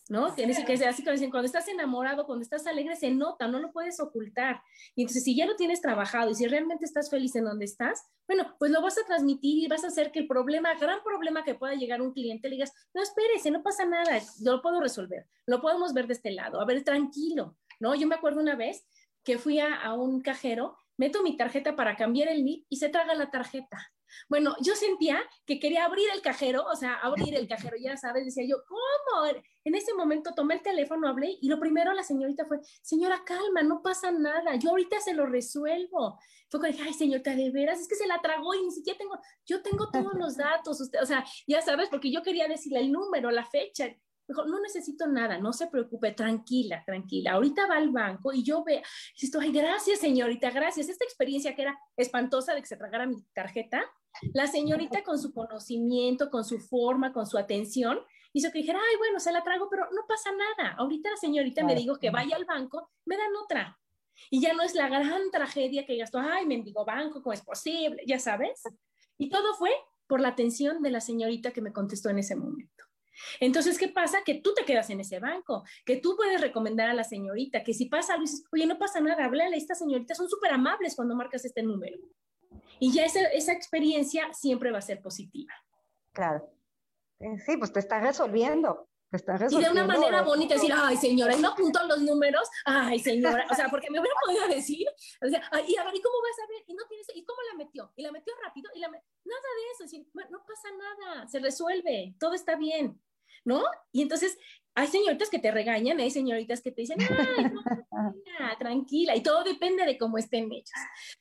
S1: ¿no? Tienes que así como dicen, cuando estás enamorado, cuando estás alegre, se nota, no lo puedes ocultar. Y entonces, si ya lo tienes trabajado y si realmente estás feliz en donde estás, bueno, pues lo vas a transmitir y vas a hacer que el problema, gran problema que pueda llegar un cliente, le digas, no, espérese, no pasa nada, yo lo puedo resolver, lo podemos ver de este lado, a ver, tranquilo, ¿no? Yo me acuerdo una vez que fui a, a un cajero, meto mi tarjeta para cambiar el NIP y se traga la tarjeta. Bueno, yo sentía que quería abrir el cajero, o sea, abrir el cajero, ya sabes, decía yo, ¿cómo? En ese momento tomé el teléfono, hablé y lo primero la señorita fue, señora, calma, no pasa nada, yo ahorita se lo resuelvo. Fue cuando dije, ay, señorita, de veras, es que se la tragó y ni siquiera tengo, yo tengo todos los datos, usted, o sea, ya sabes, porque yo quería decirle el número, la fecha, Dijo, no necesito nada, no se preocupe, tranquila, tranquila. Ahorita va al banco y yo veo, esto, ay, gracias señorita, gracias. Esta experiencia que era espantosa de que se tragara mi tarjeta, la señorita con su conocimiento, con su forma, con su atención, hizo que dijera, ay, bueno, se la trago, pero no pasa nada. Ahorita la señorita me dijo que vaya al banco, me dan otra. Y ya no es la gran tragedia que gastó, ay, mendigo banco, ¿cómo es posible? Ya sabes. Y todo fue por la atención de la señorita que me contestó en ese momento. Entonces, ¿qué pasa? Que tú te quedas en ese banco, que tú puedes recomendar a la señorita, que si pasa algo, dices, oye, no pasa nada, háblale, estas señoritas son súper amables cuando marcas este número. Y ya esa, esa experiencia siempre va a ser positiva.
S4: Claro. Eh, sí, pues te está resolviendo. Te está resolviendo.
S1: Y de una manera bonita decir, ay señora, y no apuntó los números, ay señora, o sea, porque me hubiera podido decir, o sea, y a ver, ¿y cómo vas a ver? Y no tienes, ¿y cómo la metió? Y la metió rápido, y la nada de eso, decir, no pasa nada, se resuelve, todo está bien, ¿no? Y entonces hay señoritas que te regañan, hay señoritas que te dicen, ay, no, tranquila, y todo depende de cómo estén ellos.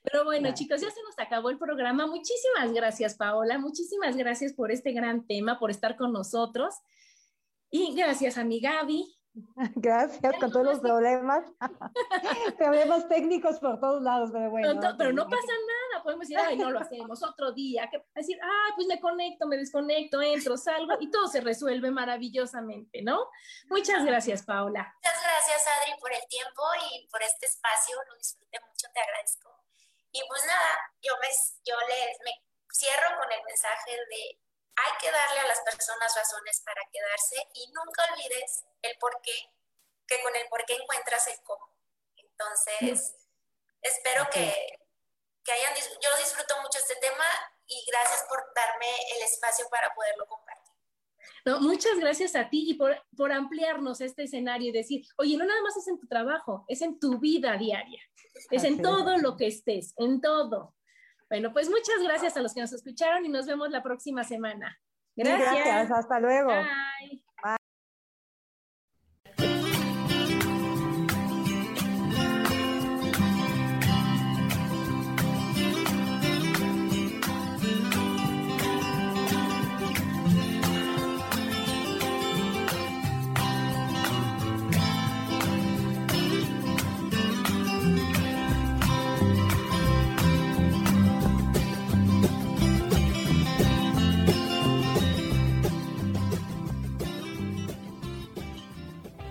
S1: Pero bueno, chicos, ya se nos acabó el programa. Muchísimas gracias, Paola, muchísimas gracias por este gran tema, por estar con nosotros. Y gracias a mi Gaby,
S4: Gracias, con todos los problemas. problemas técnicos por todos lados, pero bueno.
S1: pero no pasa nada, podemos decir, ay, no lo hacemos otro día. Que, decir, ah, pues me conecto, me desconecto, entro, salgo y todo se resuelve maravillosamente, ¿no? Muchas gracias, Paula.
S3: Muchas gracias, Adri, por el tiempo y por este espacio. Lo disfruté mucho, te agradezco. Y pues nada, yo, me, yo les, me cierro con el mensaje de hay que darle a las personas razones para quedarse y nunca olvides el por qué, que con el por qué encuentras el cómo. Entonces, espero que, que hayan, yo disfruto mucho este tema y gracias por darme el espacio para poderlo compartir.
S1: No, muchas gracias a ti y por, por ampliarnos este escenario y decir, oye, no nada más es en tu trabajo, es en tu vida diaria, es en todo lo que estés, en todo. Bueno, pues muchas gracias a los que nos escucharon y nos vemos la próxima semana.
S4: Gracias. Gracias. Hasta luego. Bye.